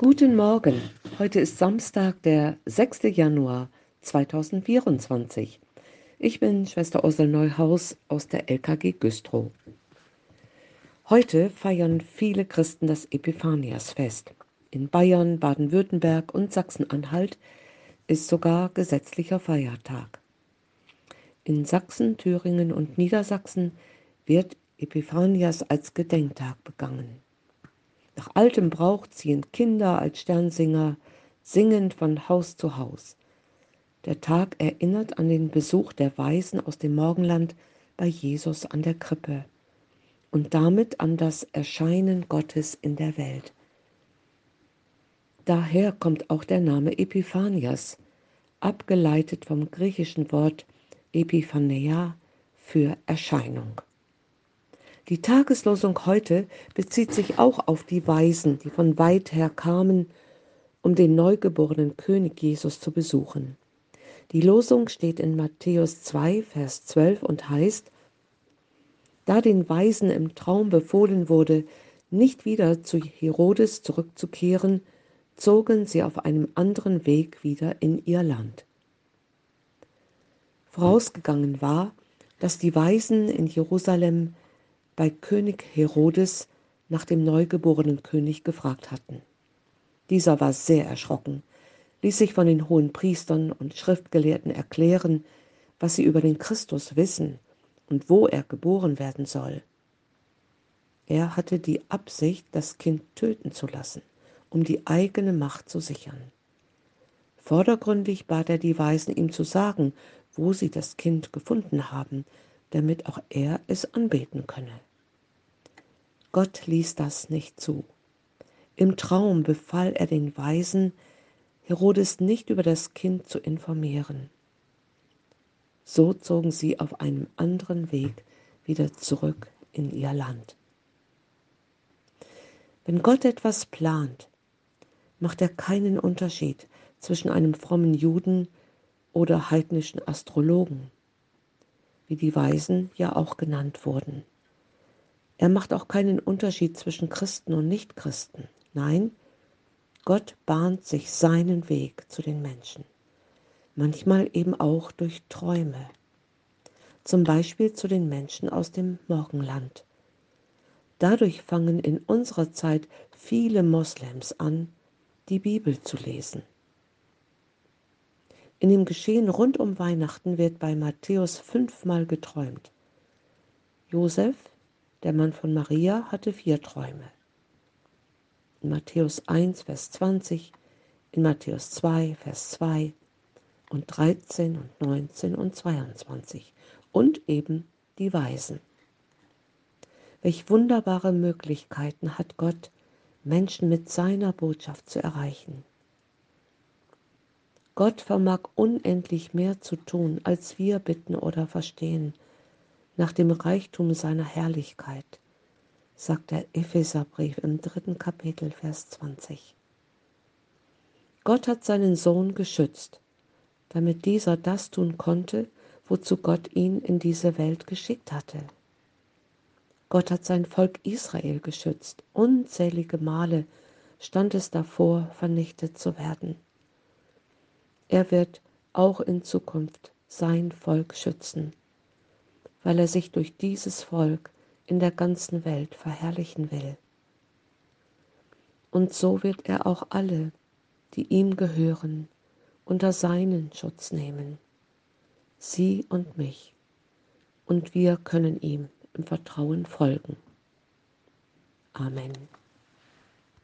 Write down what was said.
Guten Morgen. Heute ist Samstag, der 6. Januar 2024. Ich bin Schwester Ursel Neuhaus aus der LKG Güstrow. Heute feiern viele Christen das Epiphaniasfest. In Bayern, Baden-Württemberg und Sachsen-Anhalt ist sogar gesetzlicher Feiertag. In Sachsen, Thüringen und Niedersachsen wird Epiphanias als Gedenktag begangen. Altem Brauch ziehen Kinder als Sternsinger singend von Haus zu Haus. Der Tag erinnert an den Besuch der Weisen aus dem Morgenland bei Jesus an der Krippe und damit an das Erscheinen Gottes in der Welt. Daher kommt auch der Name Epiphanias, abgeleitet vom griechischen Wort Epiphaneia für Erscheinung. Die Tageslosung heute bezieht sich auch auf die Weisen, die von weit her kamen, um den neugeborenen König Jesus zu besuchen. Die Losung steht in Matthäus 2, Vers 12 und heißt, da den Weisen im Traum befohlen wurde, nicht wieder zu Herodes zurückzukehren, zogen sie auf einem anderen Weg wieder in ihr Land. Vorausgegangen war, dass die Weisen in Jerusalem bei König Herodes nach dem neugeborenen König gefragt hatten. Dieser war sehr erschrocken, ließ sich von den hohen Priestern und Schriftgelehrten erklären, was sie über den Christus wissen und wo er geboren werden soll. Er hatte die Absicht, das Kind töten zu lassen, um die eigene Macht zu sichern. Vordergründig bat er die Weisen, ihm zu sagen, wo sie das Kind gefunden haben, damit auch er es anbeten könne. Gott ließ das nicht zu. Im Traum befahl er den Weisen, Herodes nicht über das Kind zu informieren. So zogen sie auf einem anderen Weg wieder zurück in ihr Land. Wenn Gott etwas plant, macht er keinen Unterschied zwischen einem frommen Juden oder heidnischen Astrologen, wie die Weisen ja auch genannt wurden. Er macht auch keinen Unterschied zwischen Christen und Nichtchristen. Nein, Gott bahnt sich seinen Weg zu den Menschen. Manchmal eben auch durch Träume. Zum Beispiel zu den Menschen aus dem Morgenland. Dadurch fangen in unserer Zeit viele Moslems an, die Bibel zu lesen. In dem Geschehen rund um Weihnachten wird bei Matthäus fünfmal geträumt. Josef, der Mann von Maria hatte vier Träume. In Matthäus 1, Vers 20, in Matthäus 2, Vers 2 und 13 und 19 und 22 und eben die Weisen. Welch wunderbare Möglichkeiten hat Gott, Menschen mit seiner Botschaft zu erreichen. Gott vermag unendlich mehr zu tun, als wir bitten oder verstehen nach dem Reichtum seiner Herrlichkeit, sagt der Epheserbrief im dritten Kapitel, Vers 20. Gott hat seinen Sohn geschützt, damit dieser das tun konnte, wozu Gott ihn in diese Welt geschickt hatte. Gott hat sein Volk Israel geschützt. Unzählige Male stand es davor, vernichtet zu werden. Er wird auch in Zukunft sein Volk schützen weil er sich durch dieses Volk in der ganzen Welt verherrlichen will. Und so wird er auch alle, die ihm gehören, unter seinen Schutz nehmen, sie und mich, und wir können ihm im Vertrauen folgen. Amen.